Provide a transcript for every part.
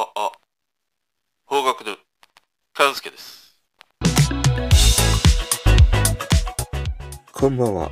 あ、あ、方角の、勘介です。こんばんは。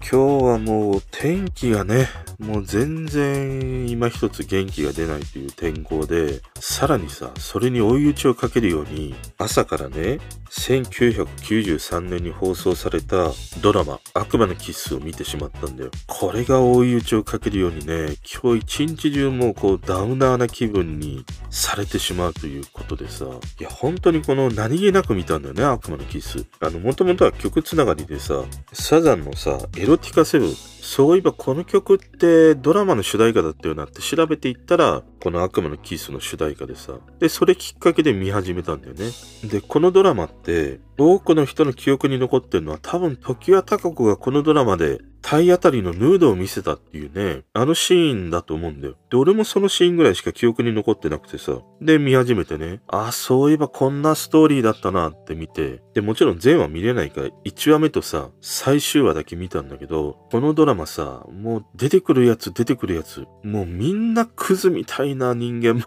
今日はもう天気がね、もう全然今一つ元気が出ないという天候で、さらにさ、それに追い打ちをかけるように、朝からね、1993年に放送されたドラマ、悪魔のキスを見てしまったんだよ。これが追い打ちをかけるようにね、今日一日中もうこうダウナーな気分にされてしまうということでさ、いや本当にこの何気なく見たんだよね、悪魔のキス。あの、もともとは曲つながりでさ、サザンのさ、エロティカセブン、そういえばこの曲ってドラマの主題歌だったよなって調べていったら、この悪魔のキスの主題歌でさ、で、それきっかけで見始めたんだよね。で、このドラマって、多くの人の記憶に残ってるのは多分時は高子がこのドラマで体当たりのヌードを見せたっていうね、あのシーンだと思うんだよ。で、俺もそのシーンぐらいしか記憶に残ってなくてさ。で、見始めてね、あ、そういえばこんなストーリーだったなって見て、で、もちろん全話見れないから、1話目とさ、最終話だけ見たんだけど、このドラマさ、もう出てくるやつ出てくるやつ、もうみんなクズみたいな人間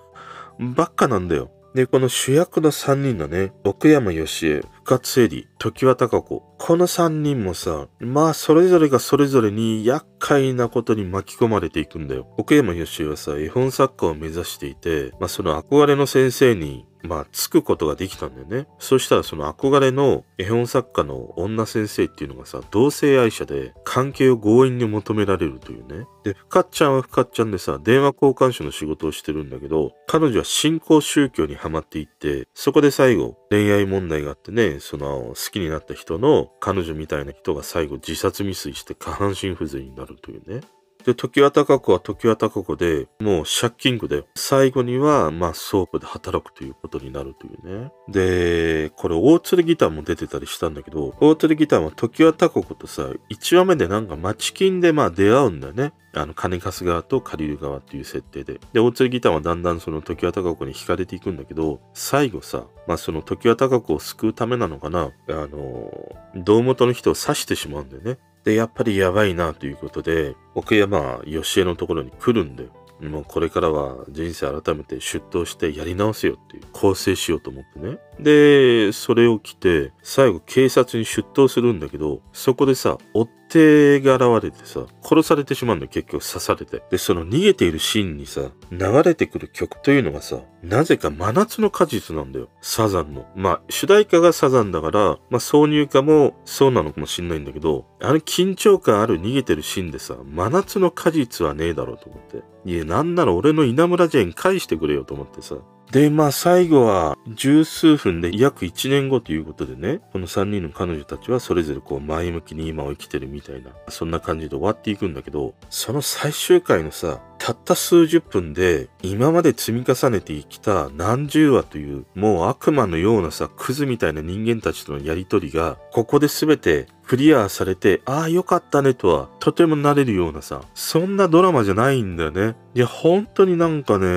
ばっかなんだよ。で、この主役の3人のね、奥山義恵、深津絵里、時和孝子。この3人もさ、まあそれぞれがそれぞれに厄介なことに巻き込まれていくんだよ。奥山義恵はさ、絵本作家を目指していて、まあその憧れの先生に、まあ、つくことができたんだよね。そしたらその憧れの絵本作家の女先生っていうのがさ、同性愛者で関係を強引に求められるというね。で、深っちゃんは深っちゃんでさ、電話交換手の仕事をしてるんだけど、彼女は新興宗教にハマっていって、そこで最後、恋愛問題があってね、その好きになった人の彼女みたいな人が最後自殺未遂して下半身不随になるというね。で、常盤貴子は常盤貴子で、もう借金苦で、最後には、まあ、ソープで働くということになるというね。で、これ、大鶴義丹も出てたりしたんだけど、大鶴義丹は常盤貴子とさ、1話目でなんか町金でまあ出会うんだよね。あの、金貸す側と借りる側っていう設定で。で、大鶴義丹はだんだんその常盤貴子に惹かれていくんだけど、最後さ、まあその常盤貴子を救うためなのかな、あの、胴元の人を刺してしまうんだよね。で、やっぱりやばいなということで、奥山義江のところに来るんで。もうこれからは人生改めて出頭してやり直せよっていう、構成しようと思ってね。で、それを着て、最後警察に出頭するんだけど、そこでさ、夫っ手が現れてさ、殺されてしまうんだよ、結局刺されて。で、その逃げているシーンにさ、流れてくる曲というのがさ、なぜか真夏の果実なんだよ。サザンの。まあ、主題歌がサザンだから、まあ、挿入歌もそうなのかもしんないんだけど、あの緊張感ある逃げてるシーンでさ、真夏の果実はねえだろうと思って。いや、なんなら俺の稲村ジェーン返してくれよと思ってさ。で、まあ最後は十数分で約1年後ということでね、この3人の彼女たちはそれぞれこう前向きに今を生きてるみたいな、そんな感じで終わっていくんだけど、その最終回のさ、たった数十分で今まで積み重ねてきた何十話というもう悪魔のようなさ、クズみたいな人間たちとのやりとりが、ここで全てクリアされて、ああよかったねとはとてもなれるようなさ、そんなドラマじゃないんだよね。いや、本当になんかね、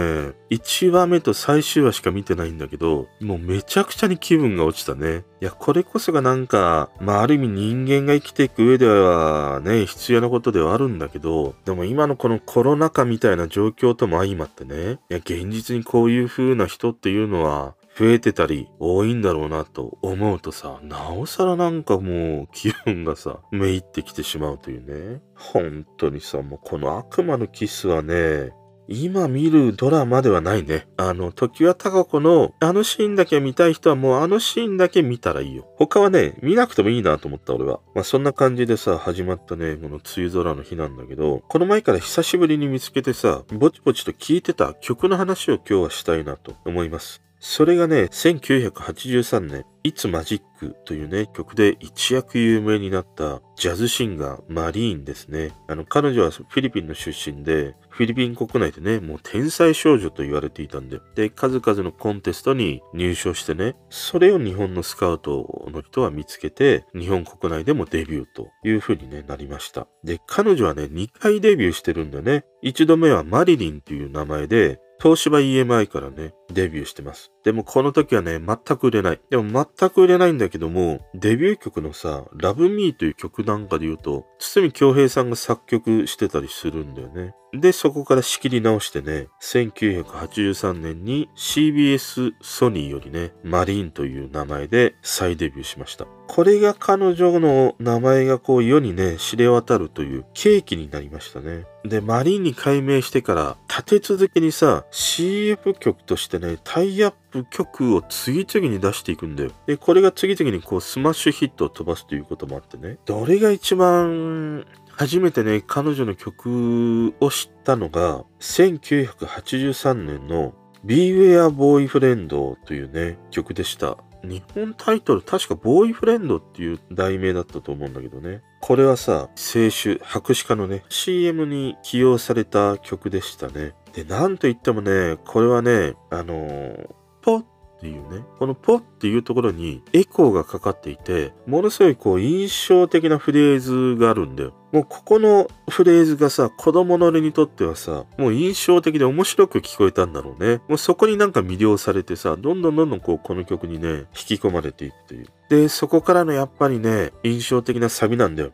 1話目と最終話しか見てないんだけど、もうめちゃくちゃに気分が落ちたね。いや、これこそがなんか、まあある意味人間が生きていく上ではね、必要なことではあるんだけど、でも今のこのコロナ禍みたいな状況とも相まってね、いや、現実にこういう風な人っていうのは、増えてたり多いんだろうなと思うとさ、なおさらなんかもう気分がさ、めいってきてしまうというね。本当にさ、もうこの悪魔のキスはね、今見るドラマではないね。あの、時は高子のあのシーンだけ見たい人はもうあのシーンだけ見たらいいよ。他はね、見なくてもいいなと思った俺は。まあそんな感じでさ、始まったね、この梅雨空の日なんだけど、この前から久しぶりに見つけてさ、ぼちぼちと聴いてた曲の話を今日はしたいなと思います。それがね、1983年、It's Magic というね、曲で一躍有名になったジャズシンガー、マリーンですね。あの、彼女はフィリピンの出身で、フィリピン国内でね、もう天才少女と言われていたんで、で、数々のコンテストに入賞してね、それを日本のスカウトの人は見つけて、日本国内でもデビューという風にね、なりました。で、彼女はね、2回デビューしてるんだよね。一度目はマリリンという名前で、東芝 EMI からね、デビューしてます。でもこの時はね、全く売れない。でも全く売れないんだけども、デビュー曲のさ、Love Me という曲なんかで言うと、堤京平さんが作曲してたりするんだよね。で、そこから仕切り直してね、1983年に CBS ソニーよりね、マリーンという名前で再デビューしました。これが彼女の名前がこう世にね、知れ渡るという契機になりましたね。で、マリンに改名してから、立て続けにさ、CF 曲としてね、タイアップ曲を次々に出していくんだよ。で、これが次々にこうスマッシュヒットを飛ばすということもあってね、どれが一番初めてね、彼女の曲を知ったのが、1983年の Beware Boyfriend というね、曲でした。日本タイトル確かボーイフレンドっていう題名だったと思うんだけどね。これはさ、青春、白紙化のね、CM に起用された曲でしたね。で、なんと言ってもね、これはね、あのー、ポッっていうね、このポっていうところにエコーがかかっていて、ものすごいこう印象的なフレーズがあるんだよ。もうここのフレーズがさ、子供の俺にとってはさ、もう印象的で面白く聞こえたんだろうね。もうそこになんか魅了されてさ、どんどんどんどんこうこの曲にね、引き込まれていくという。で、そこからのやっぱりね、印象的なサビなんだよ。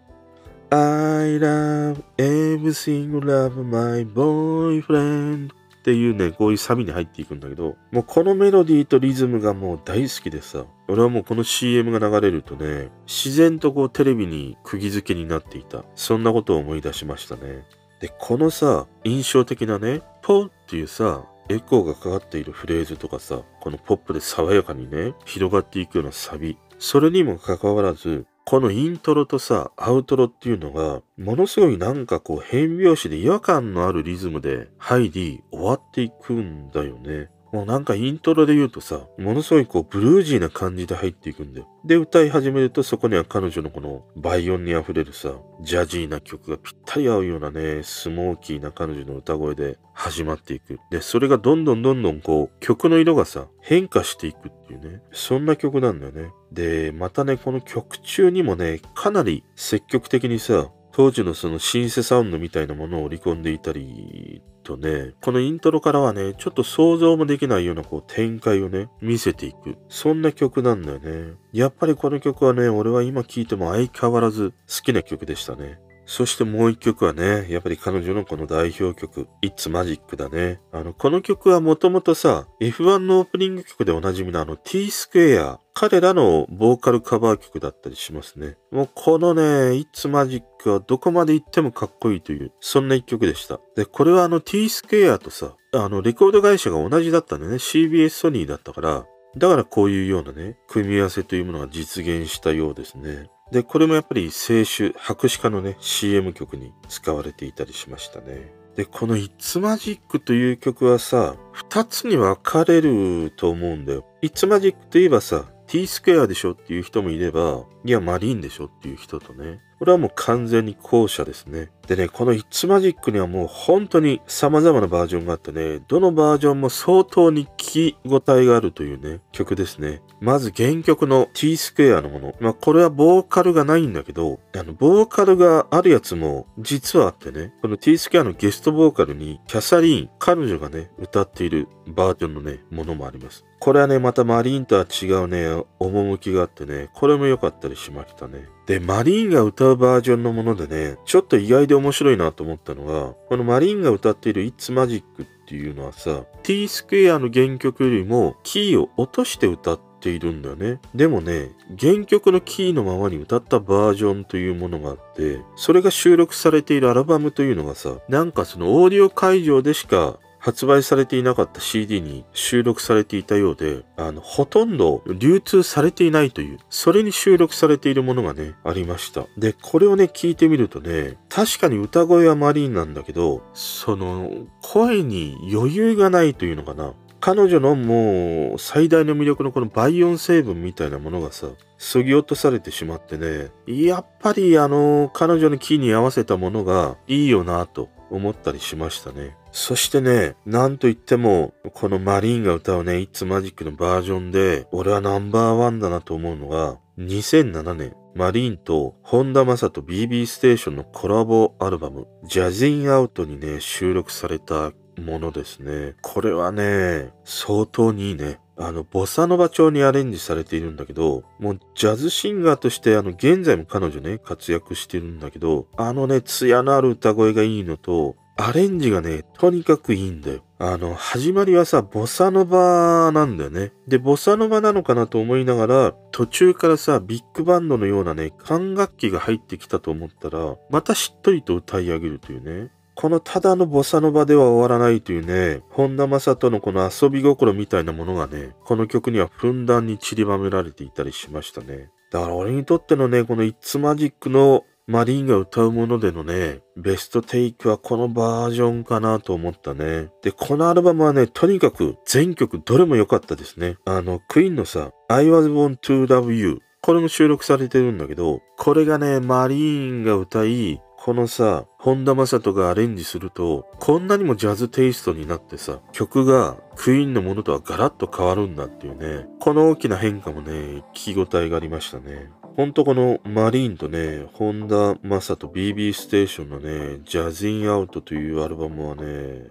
I love everything love my boyfriend っていうね、こういうサビに入っていくんだけど、もうこのメロディーとリズムがもう大好きでさ、俺はもうこの CM が流れるとね、自然とこうテレビに釘付けになっていた。そんなことを思い出しましたね。で、このさ、印象的なね、ポーっていうさ、エコーがかかっているフレーズとかさ、このポップで爽やかにね、広がっていくようなサビ。それにもかかわらず、このイントロとさ、アウトロっていうのが、ものすごいなんかこう変拍子で違和感のあるリズムで入り終わっていくんだよね。もうなんかイントロで言うとさ、ものすごいこうブルージーな感じで入っていくんだよ。で、歌い始めるとそこには彼女のこのバイオンに溢れるさ、ジャジーな曲がぴったり合うようなね、スモーキーな彼女の歌声で始まっていく。で、それがどんどんどんどんこう曲の色がさ、変化していくっていうね、そんな曲なんだよね。で、またね、この曲中にもね、かなり積極的にさ、当時のそのシンセサウンドみたいなものを織り込んでいたりとね、このイントロからはね、ちょっと想像もできないようなこう展開をね、見せていく。そんな曲なんだよね。やっぱりこの曲はね、俺は今聴いても相変わらず好きな曲でしたね。そしてもう一曲はね、やっぱり彼女のこの代表曲、It's Magic だね。あの、この曲はもともとさ、F1 のオープニング曲でおなじみのあの T スクエア、彼らのボーカルカバー曲だったりしますね。もうこのね、It's Magic はどこまで行ってもかっこいいという、そんな一曲でした。で、これはあの T スクエアとさ、あの、レコード会社が同じだったんだよね。CBS ソニーだったから、だからこういうようなね、組み合わせというものが実現したようですね。で、これもやっぱり青春、白紙化のね、CM 曲に使われていたりしましたね。で、この It's Magic という曲はさ、二つに分かれると思うんだよ。It's Magic といえばさ、T スクエアでしょっていう人もいれば、いや、マリーンでしょっていう人とね。これはもう完全に後者ですね。でね、この It's Magic にはもう本当に様々なバージョンがあってね、どのバージョンも相当に聞き応えがあるというね、曲ですね。まず原曲の T スクエアのもの。まあこれはボーカルがないんだけど、あの、ボーカルがあるやつも実はあってね、この T スクエアのゲストボーカルにキャサリーン、彼女がね、歌っているバージョンのね、ものもあります。これはね、またマリーンとは違うね、趣があってね、これも良かったりしましたね。で、マリーンが歌うバージョンのものでね、ちょっと意外で面白いなと思ったのが、このマリーンが歌っている It's Magic っていうのはさ、T スクエアの原曲よりもキーを落として歌っているんだよね。でもね、原曲のキーのままに歌ったバージョンというものがあって、それが収録されているアルバムというのがさ、なんかそのオーディオ会場でしか発売されていなかった CD に収録されていたようで、あの、ほとんど流通されていないという、それに収録されているものがね、ありました。で、これをね、聞いてみるとね、確かに歌声はマリーンなんだけど、その、声に余裕がないというのかな。彼女のもう最大の魅力のこの倍音成分みたいなものがさ、削ぎ落とされてしまってね、やっぱりあの、彼女のキーに合わせたものがいいよなと思ったりしましたね。そしてね、なんといっても、このマリーンが歌うね、It's Magic のバージョンで、俺はナンバーワンだなと思うのが、2007年、マリーンと本田正と BB ステーションのコラボアルバム、ジャズインアウトにね、収録されたものですね。これはね、相当にいいね。あの、ボサノバ調にアレンジされているんだけど、もうジャズシンガーとしてあの、現在も彼女ね、活躍してるんだけど、あのね、艶のある歌声がいいのと、アレンジがね、とにかくいいんだよ。あの、始まりはさ、ボサノバなんだよね。で、ボサノバなのかなと思いながら、途中からさ、ビッグバンドのようなね、管楽器が入ってきたと思ったら、またしっとりと歌い上げるというね。このただのボサノバでは終わらないというね、本田正人のこの遊び心みたいなものがね、この曲にはふんだんに散りばめられていたりしましたね。だから俺にとってのね、このイッツマジックのマリーンが歌うものでのね、ベストテイクはこのバージョンかなと思ったね。で、このアルバムはね、とにかく全曲どれも良かったですね。あの、クイーンのさ、I was born to love you。これも収録されてるんだけど、これがね、マリーンが歌い、このさ、本田正人がアレンジすると、こんなにもジャズテイストになってさ、曲がクイーンのものとはガラッと変わるんだっていうね、この大きな変化もね、聞き応えがありましたね。ほんとこのマリーンとね、本田正人 BB ステーションのね、ジャズインアウトというアルバムはね、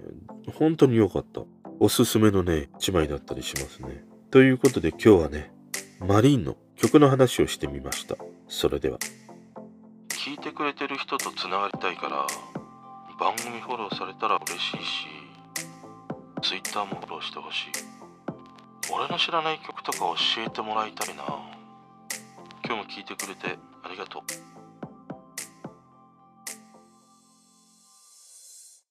本当に良かった。おすすめのね、一枚だったりしますね。ということで今日はね、マリーンの曲の話をしてみました。それでは。聞いてくれてる人とつながりたいから番組フォローされたら嬉しいし Twitter もフォローしてほしい。俺の知らない曲とか教えてもらいたいな。今日も聞いてくれてありがとう。